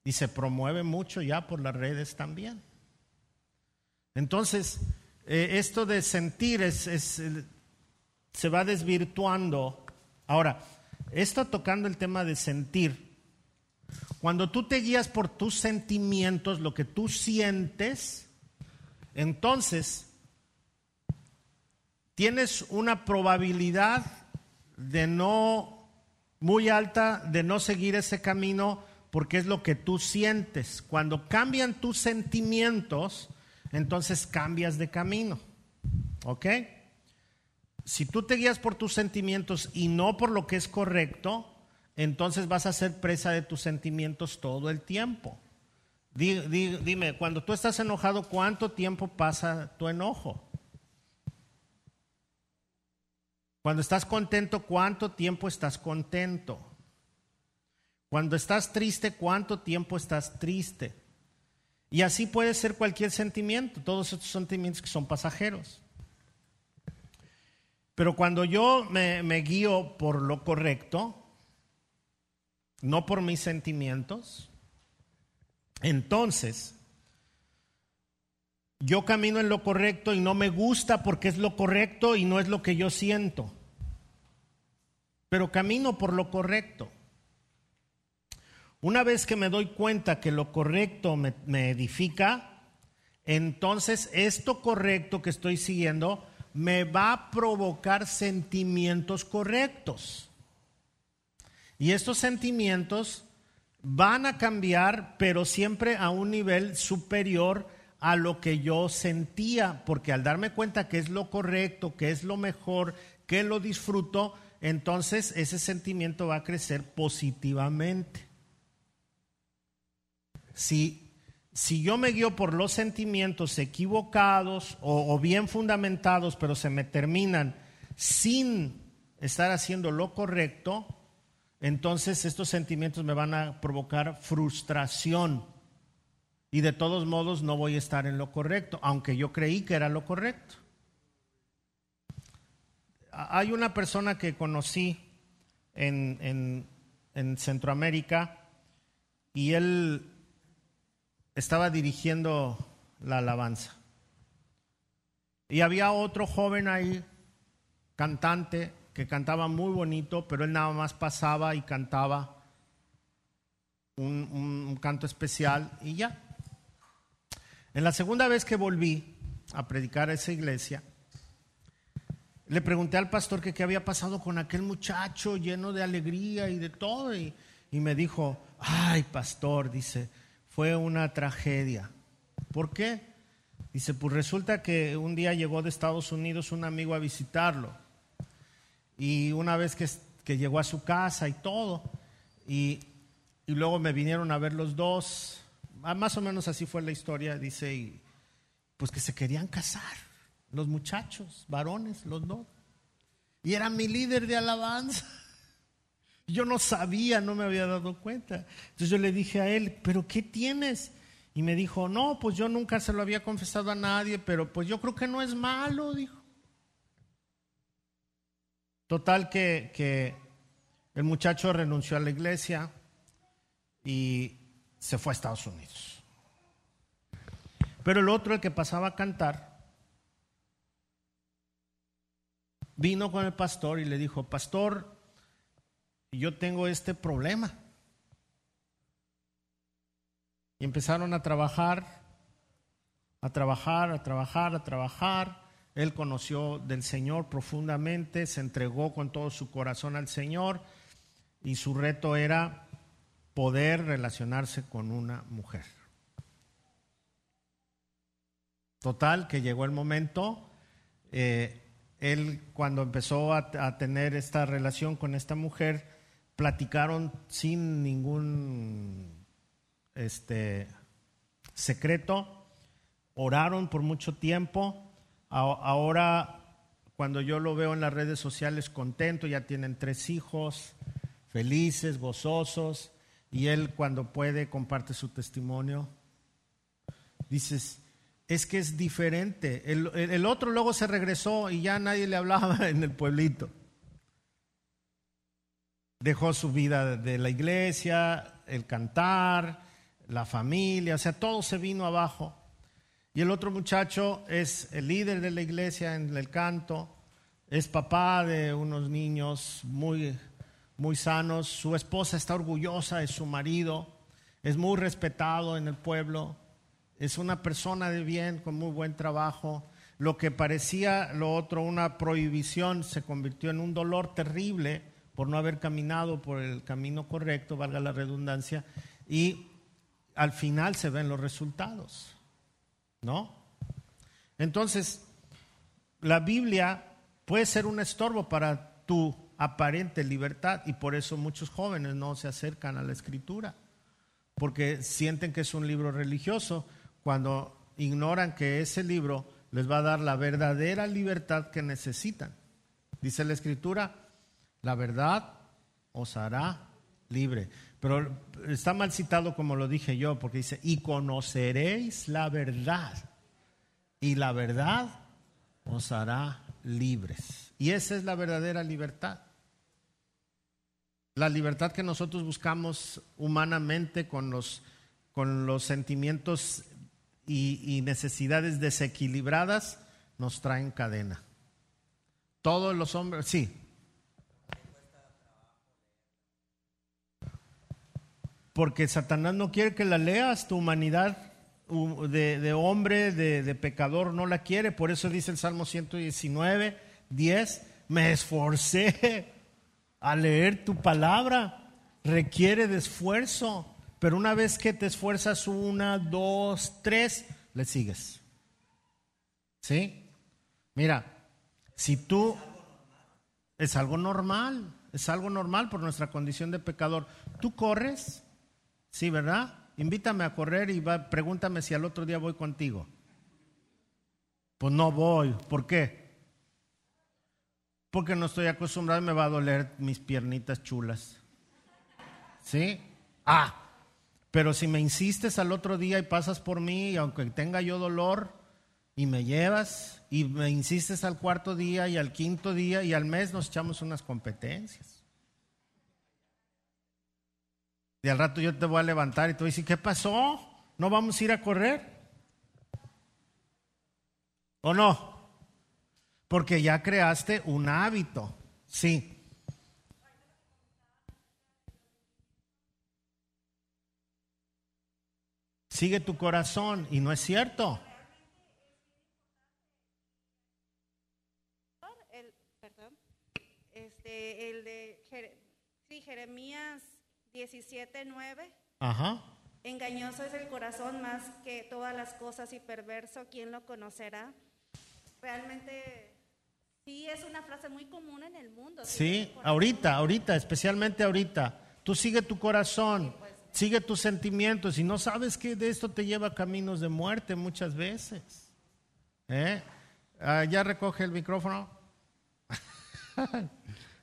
Y se promueve mucho ya por las redes también. Entonces, eh, esto de sentir es, se va desvirtuando. Ahora, esto tocando el tema de sentir, cuando tú te guías por tus sentimientos, lo que tú sientes, entonces tienes una probabilidad de no muy alta de no seguir ese camino porque es lo que tú sientes. Cuando cambian tus sentimientos, entonces cambias de camino. ¿Ok? Si tú te guías por tus sentimientos y no por lo que es correcto, entonces vas a ser presa de tus sentimientos todo el tiempo. Dime, cuando tú estás enojado, ¿cuánto tiempo pasa tu enojo? Cuando estás contento, ¿cuánto tiempo estás contento? Cuando estás triste, ¿cuánto tiempo estás triste? Y así puede ser cualquier sentimiento, todos estos sentimientos que son pasajeros. Pero cuando yo me, me guío por lo correcto, no por mis sentimientos, entonces yo camino en lo correcto y no me gusta porque es lo correcto y no es lo que yo siento. Pero camino por lo correcto. Una vez que me doy cuenta que lo correcto me, me edifica, entonces esto correcto que estoy siguiendo me va a provocar sentimientos correctos. Y estos sentimientos van a cambiar, pero siempre a un nivel superior a lo que yo sentía, porque al darme cuenta que es lo correcto, que es lo mejor, que lo disfruto, entonces ese sentimiento va a crecer positivamente. Si, si yo me guío por los sentimientos equivocados o, o bien fundamentados, pero se me terminan sin estar haciendo lo correcto, entonces estos sentimientos me van a provocar frustración y de todos modos no voy a estar en lo correcto, aunque yo creí que era lo correcto. Hay una persona que conocí en, Centroamérica y él estaba dirigiendo la alabanza. Y había otro joven ahí, cantante, que cantaba muy bonito, pero él nada más pasaba y cantaba un, canto especial y ya. En la segunda vez que volví a predicar a esa iglesia, le pregunté al pastor qué había pasado con aquel muchacho lleno de alegría y de todo, y, me dijo, ay pastor, dice, fue una tragedia. ¿Por qué? Dice, pues resulta que un día llegó de Estados Unidos un amigo a visitarlo y una vez que, llegó a su casa y todo, y, luego me vinieron a ver los dos, más o menos así fue la historia, dice, y, pues que se querían casar, los muchachos, varones, los dos. Y era mi líder de alabanza. Yo no sabía, no me había dado cuenta. Entonces yo le dije a él, ¿pero qué tienes? Y me dijo, no, pues yo nunca se lo había confesado a nadie, pero pues yo creo que no es malo, dijo. Total que, el muchacho renunció a la iglesia y se fue a Estados Unidos. Pero el otro, el que pasaba a cantar, vino con el pastor y le dijo, pastor, yo tengo este problema. Y empezaron a trabajar, a trabajar, a trabajar, a trabajar. Él conoció del Señor profundamente, se entregó con todo su corazón al Señor y su reto era poder relacionarse con una mujer. Total, que llegó el momento, eh, él cuando empezó a, a, tener esta relación con esta mujer, platicaron sin ningún, este, secreto, oraron por mucho tiempo, ahora cuando yo lo veo en las redes sociales contento, ya tienen tres hijos, felices, gozosos, y él cuando puede comparte su testimonio. Dices, es que es diferente. El, otro luego se regresó y ya nadie le hablaba en el pueblito. Dejó su vida de la iglesia, el cantar, la familia, o sea, todo se vino abajo. Y el otro muchacho es el líder de la iglesia en el canto, es papá de unos niños muy muy sanos, su esposa está orgullosa de su marido, es muy respetado en el pueblo, es una persona de bien, con muy buen trabajo. Lo que parecía lo otro, una prohibición, se convirtió en un dolor terrible por no haber caminado por el camino correcto, valga la redundancia, y al final se ven los resultados, ¿no? Entonces, la Biblia puede ser un estorbo para tu aparente libertad y por eso muchos jóvenes no se acercan a la escritura, porque sienten que es un libro religioso cuando ignoran que ese libro les va a dar la verdadera libertad que necesitan. Dice la escritura, la verdad os hará libre. Pero está mal citado como lo dije yo, porque dice, y conoceréis la verdad, y la verdad os hará libres. Y esa es la verdadera libertad. La libertad que nosotros buscamos humanamente con los, con los sentimientos y, necesidades desequilibradas nos traen cadena. Todos los hombres, sí. Porque Satanás no quiere que la leas, tu humanidad de, hombre, de, de, pecador, no la quiere. Por eso dice el Salmo 119, 10, me esforcé a leer tu palabra requiere de esfuerzo, pero una vez que te esfuerzas una, dos, tres, le sigues. ¿Sí? Mira, si tú es algo normal, es algo normal por nuestra condición de pecador. ¿Tú corres? Sí, ¿verdad? Invítame a correr y pregúntame si al otro día voy contigo. Pues no voy. ¿Por qué? Porque no estoy acostumbrado y me va a doler mis piernitas chulas. ¿Sí? Ah, pero si me insistes al otro día y pasas por mí, y aunque tenga yo dolor, y me llevas, y me insistes al cuarto día y al quinto día, y al mes nos echamos unas competencias. Y al rato yo te voy a levantar y te voy a decir, ¿qué pasó? ¿No vamos a ir a correr? ¿O no? Porque ya creaste un hábito. Sí. Sigue tu corazón y no es cierto. El, perdón, este, el de sí, Jeremías 17:9. Ajá. Engañoso es el corazón más que todas las cosas y perverso, ¿quién lo conocerá? Realmente Sí, es una frase muy común en el mundo. Sí, ahorita, ahorita, especialmente ahorita. Tú sigue tu corazón, pues. sigue tus sentimientos y no sabes que de esto te lleva caminos de muerte muchas veces. ¿Eh? Ah, ya recoge el micrófono.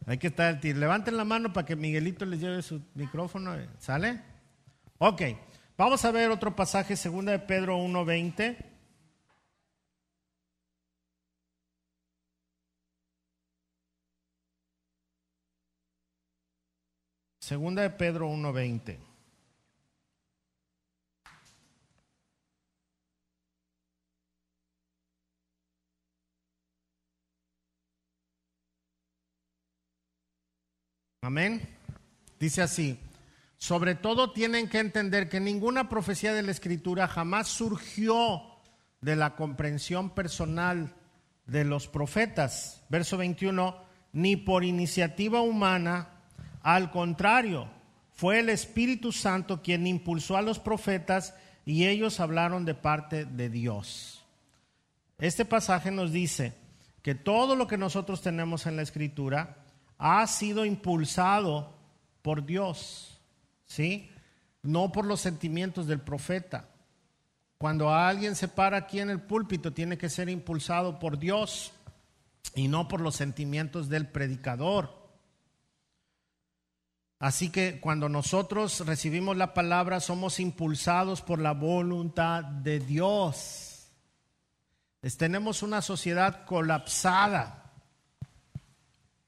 Hay que estar, levanten la mano para que Miguelito les lleve su micrófono. ¿Sale? Ok, vamos a ver otro pasaje, segunda de Pedro 1.20. Segunda de Pedro 1.20. Amén. Dice así, sobre todo tienen que entender que ninguna profecía de la Escritura jamás surgió de la comprensión personal de los profetas. Verso 21, ni por iniciativa humana, al contrario, fue el Espíritu Santo quien impulsó a los profetas y ellos hablaron de parte de Dios. Este pasaje nos dice que todo lo que nosotros tenemos en la Escritura ha sido impulsado por Dios, ¿sí? No por los sentimientos del profeta. Cuando alguien se para aquí en el púlpito, tiene que ser impulsado por Dios y no por los sentimientos del predicador. Así que cuando nosotros recibimos la palabra, somos impulsados por la voluntad de Dios. tenemos una sociedad colapsada.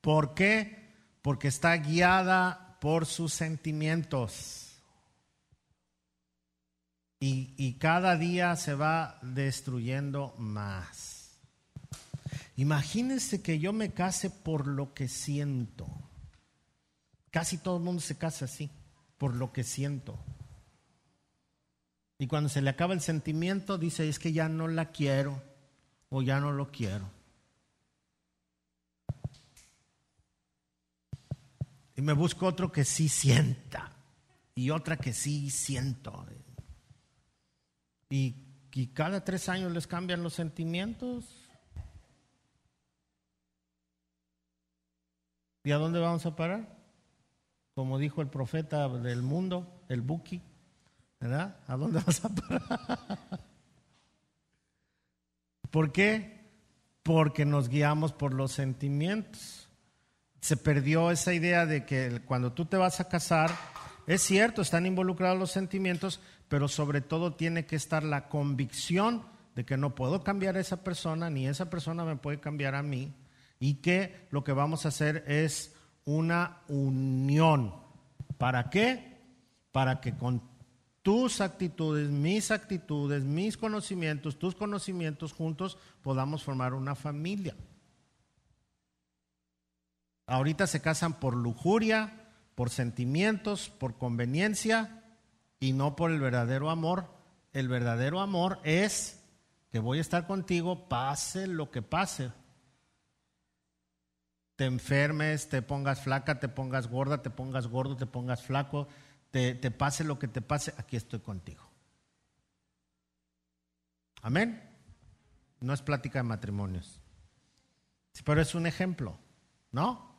¿Por qué? Porque está guiada por sus sentimientos. Y, y cada día se va destruyendo más. Imagínense que yo me case por lo que siento. Casi todo el mundo se casa así, por lo que siento. Y cuando se le acaba el sentimiento, dice, es que ya no la quiero o ya no lo quiero. Y me busco otro que sí sienta y otra que sí siento. Y, y cada tres años les cambian los sentimientos. ¿Y a dónde vamos a parar? Como dijo el profeta del mundo, el Buki, ¿verdad? ¿A dónde vas a parar? ¿Por qué? Porque nos guiamos por los sentimientos. Se perdió esa idea de que cuando tú te vas a casar, es cierto, están involucrados los sentimientos, pero sobre todo tiene que estar la convicción de que no puedo cambiar a esa persona, ni esa persona me puede cambiar a mí, y que lo que vamos a hacer es una unión. ¿Para qué? Para que con tus actitudes, mis actitudes, mis conocimientos, tus conocimientos juntos podamos formar una familia. Ahorita se casan por lujuria, por sentimientos, por conveniencia y no por el verdadero amor. El verdadero amor es que voy a estar contigo pase lo que pase te enfermes, te pongas flaca, te pongas gorda, te pongas gordo, te pongas flaco, te, pase lo que te pase, aquí estoy contigo. Amén. No es plática de matrimonios. pero es un ejemplo, ¿no?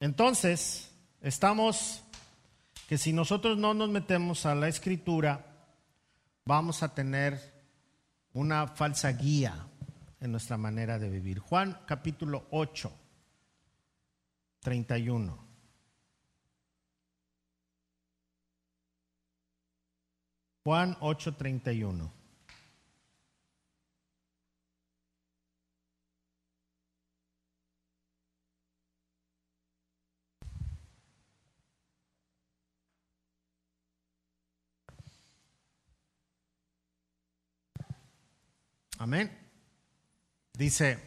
Entonces, estamos que si nosotros no nos metemos a la escritura, vamos a tener una falsa guía en nuestra manera de vivir. Juan capítulo 8, 31. Juan 8, 31. Amén. Dice,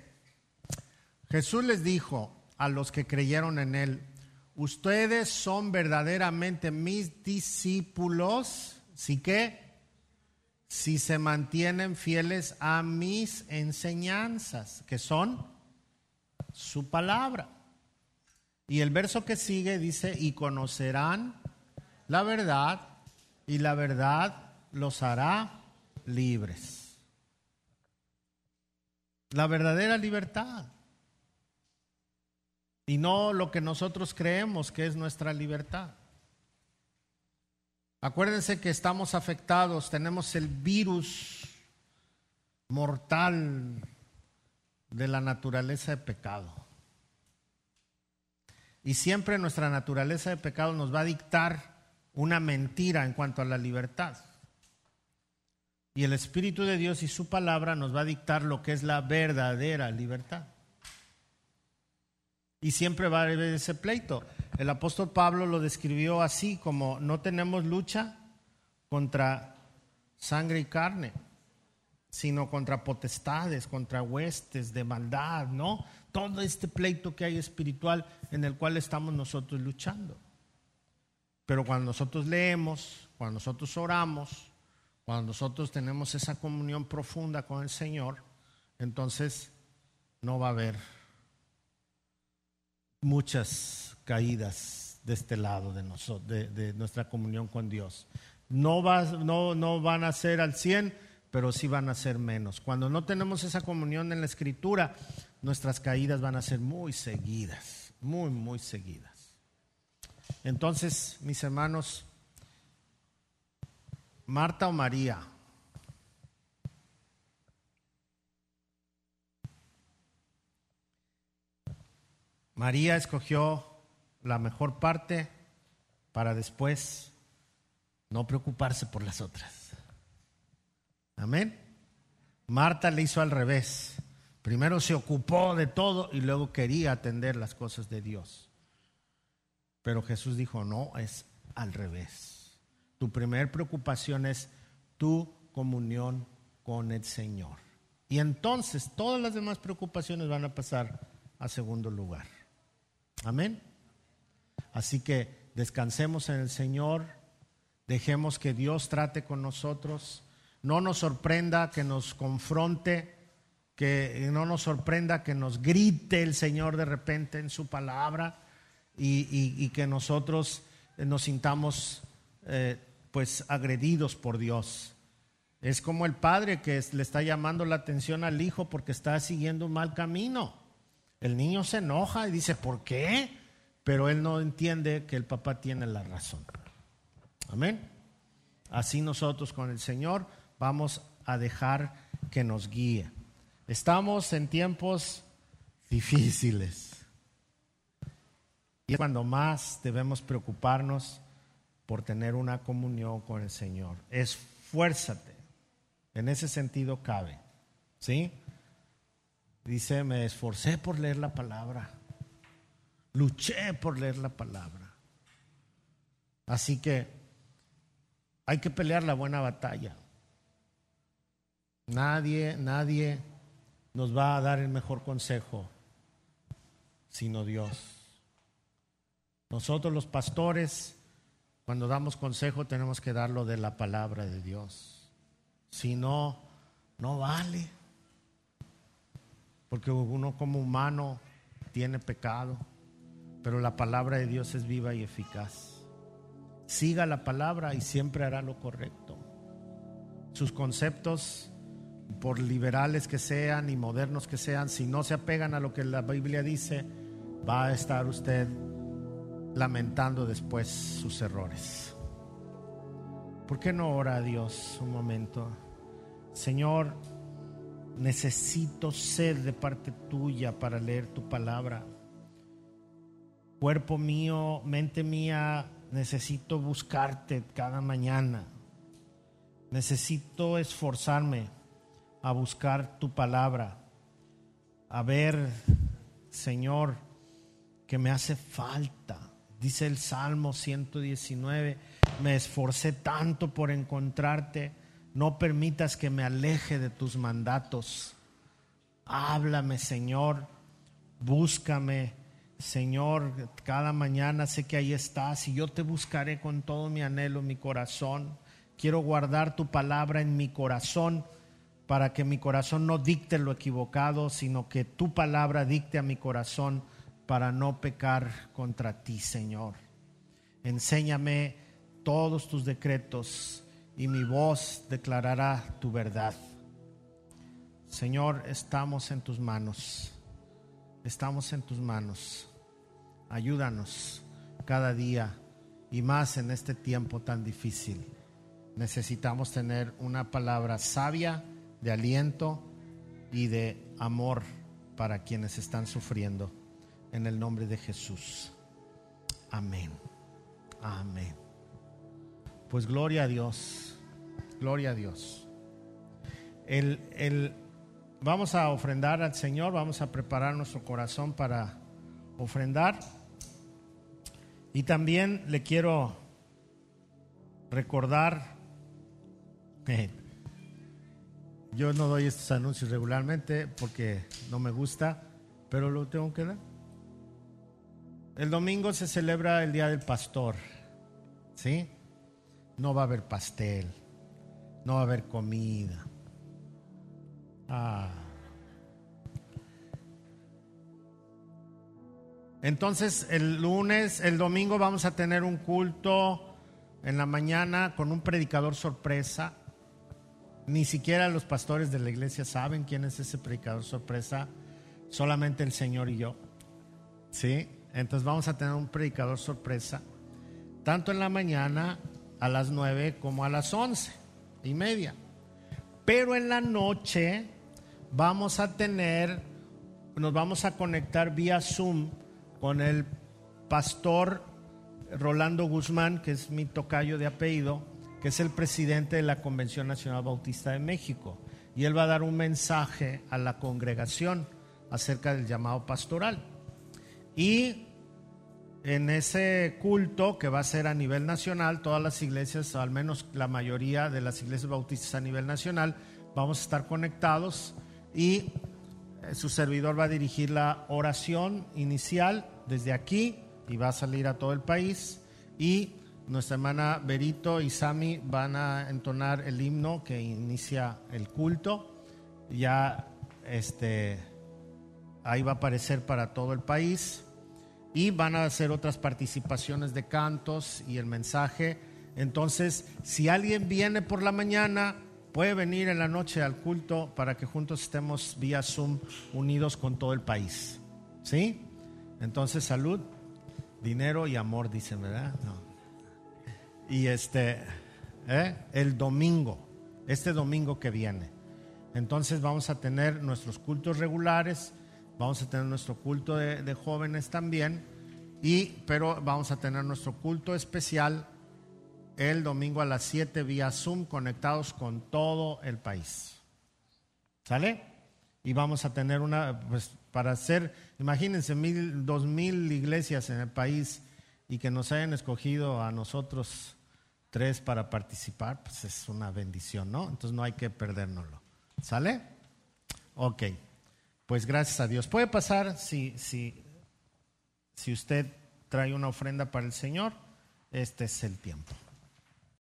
Jesús les dijo a los que creyeron en él, ustedes son verdaderamente mis discípulos, ¿sí que? Si se mantienen fieles a mis enseñanzas, que son su palabra. Y el verso que sigue dice, y conocerán la verdad, y la verdad los hará libres la verdadera libertad. Y no lo que nosotros creemos que es nuestra libertad. Acuérdense que estamos afectados, tenemos el virus mortal de la naturaleza de pecado. Y siempre nuestra naturaleza de pecado nos va a dictar una mentira en cuanto a la libertad. Y el Espíritu de Dios y su palabra nos va a dictar lo que es la verdadera libertad. Y siempre va a haber ese pleito. El apóstol Pablo lo describió así como no tenemos lucha contra sangre y carne, sino contra potestades, contra huestes de maldad, ¿no? Todo este pleito que hay espiritual en el cual estamos nosotros luchando. Pero cuando nosotros leemos, cuando nosotros oramos, cuando nosotros tenemos esa comunión profunda con el Señor, entonces no va a haber muchas caídas de este lado de, nosotros, de, nuestra comunión con Dios. No, no van a ser al 100, pero sí van a ser menos. Cuando no tenemos esa comunión en la escritura, nuestras caídas van a ser muy seguidas, muy, muy seguidas. Entonces, mis hermanos, Marta o María. María escogió la mejor parte para después no preocuparse por las otras. Amén. Marta le hizo al revés. Primero se ocupó de todo y luego quería atender las cosas de Dios. Pero Jesús dijo, no, es al revés. Tu primer preocupación es tu comunión con el Señor. Y entonces todas las demás preocupaciones van a pasar a segundo lugar. Amén. Así que descansemos en el Señor, dejemos que Dios trate con nosotros, no nos sorprenda que nos confronte, que no nos sorprenda que nos grite el Señor de repente en su palabra y, que nosotros nos sintamos eh, pues agredidos por Dios. Es como el padre que le está llamando la atención al hijo porque está siguiendo un mal camino. El niño se enoja y dice, ¿por qué? Pero él no entiende que el papá tiene la razón. Amén. Así nosotros con el Señor vamos a dejar que nos guíe. Estamos en tiempos difíciles. Y es cuando más debemos preocuparnos por tener una comunión con el Señor. Esfuérzate. En ese sentido cabe. ¿Sí? Dice, me esforcé por leer la palabra. Luché por leer la palabra. Así que hay que pelear la buena batalla. Nadie, nadie nos va a dar el mejor consejo sino Dios. Nosotros los pastores, cuando damos consejo, tenemos que darlo de la palabra de Dios. Si no, no vale porque uno como humano tiene pecado, pero la palabra de Dios es viva y eficaz. Siga la palabra y siempre hará lo correcto. Sus conceptos, por liberales que sean y modernos que sean, si no se apegan a lo que la Biblia dice, va a estar usted lamentando después sus errores. ¿Por qué no ora a Dios un momento? Señor, necesito ser de parte tuya para leer tu palabra. Cuerpo mío, mente mía, necesito buscarte cada mañana. Necesito esforzarme a buscar tu palabra, a ver, Señor, que me hace falta. Dice el Salmo 119, me esforcé tanto por encontrarte no permitas que me aleje de tus mandatos. Háblame, Señor. Búscame, Señor. Cada mañana sé que ahí estás y yo te buscaré con todo mi anhelo, mi corazón. Quiero guardar tu palabra en mi corazón para que mi corazón no dicte lo equivocado, sino que tu palabra dicte a mi corazón para no pecar contra ti, Señor. Enséñame todos tus decretos y mi voz declarará tu verdad. Señor, estamos en tus manos. Estamos en tus manos. Ayúdanos cada día y más en este tiempo tan difícil. Necesitamos tener una palabra sabia, de aliento y de amor para quienes están sufriendo. En el nombre de Jesús. Amén. Amén. Pues gloria a Dios, gloria a Dios. El, vamos a ofrendar al Señor, vamos a preparar nuestro corazón para ofrendar. Y también le quiero recordar, yo no doy estos anuncios regularmente porque no me gusta, pero lo tengo que dar. El domingo se celebra el Día del Pastor, ¿sí? no va a haber pastel, no va a haber comida. Ah. Entonces el lunes, el domingo vamos a tener un culto en la mañana con un predicador sorpresa. Ni siquiera los pastores de la iglesia saben quién es ese predicador sorpresa, solamente el Señor y yo. ¿Sí? Entonces vamos a tener un predicador sorpresa, tanto en la mañana a las 9 como a las 11 y media. Pero en la noche vamos a tener, nos vamos a conectar vía Zoom con el pastor Rolando Guzmán, que es mi tocayo de apellido, que es el presidente de la Convención Nacional Bautista de México. Y él va a dar un mensaje a la congregación acerca del llamado pastoral. Y en ese culto que va a ser a nivel nacional, todas las iglesias, al menos la mayoría de las iglesias bautistas a nivel nacional, vamos a estar conectados y eh, su servidor va a dirigir la oración inicial desde aquí y va a salir a todo el país y nuestra hermana Berito y Sami van a entonar el himno que inicia el culto. Ya este ahí va a aparecer para todo el país y van a hacer otras participaciones de cantos y el mensaje. Entonces, si alguien viene por la mañana, puede venir en la noche al culto para que juntos estemos vía Zoom unidos con todo el país. ¿Sí? Entonces, salud, dinero y amor, dicen, ¿verdad? Y este, ¿eh? el domingo, este domingo que viene. Entonces vamos a tener nuestros cultos regulares Vamos a tener nuestro culto de, jóvenes también, y, pero vamos a tener nuestro culto especial el domingo a las 7 vía Zoom conectados con todo el país. ¿Sale? Y vamos a tener una, pues para hacer, imagínense, mil, dos mil iglesias en el país y que nos hayan escogido a nosotros tres para participar, pues es una bendición, ¿no? Entonces no hay que perdérnoslo. ¿Sale? Ok. Pues gracias a Dios. Puede pasar si, si, si usted trae una ofrenda para el Señor, este es el tiempo.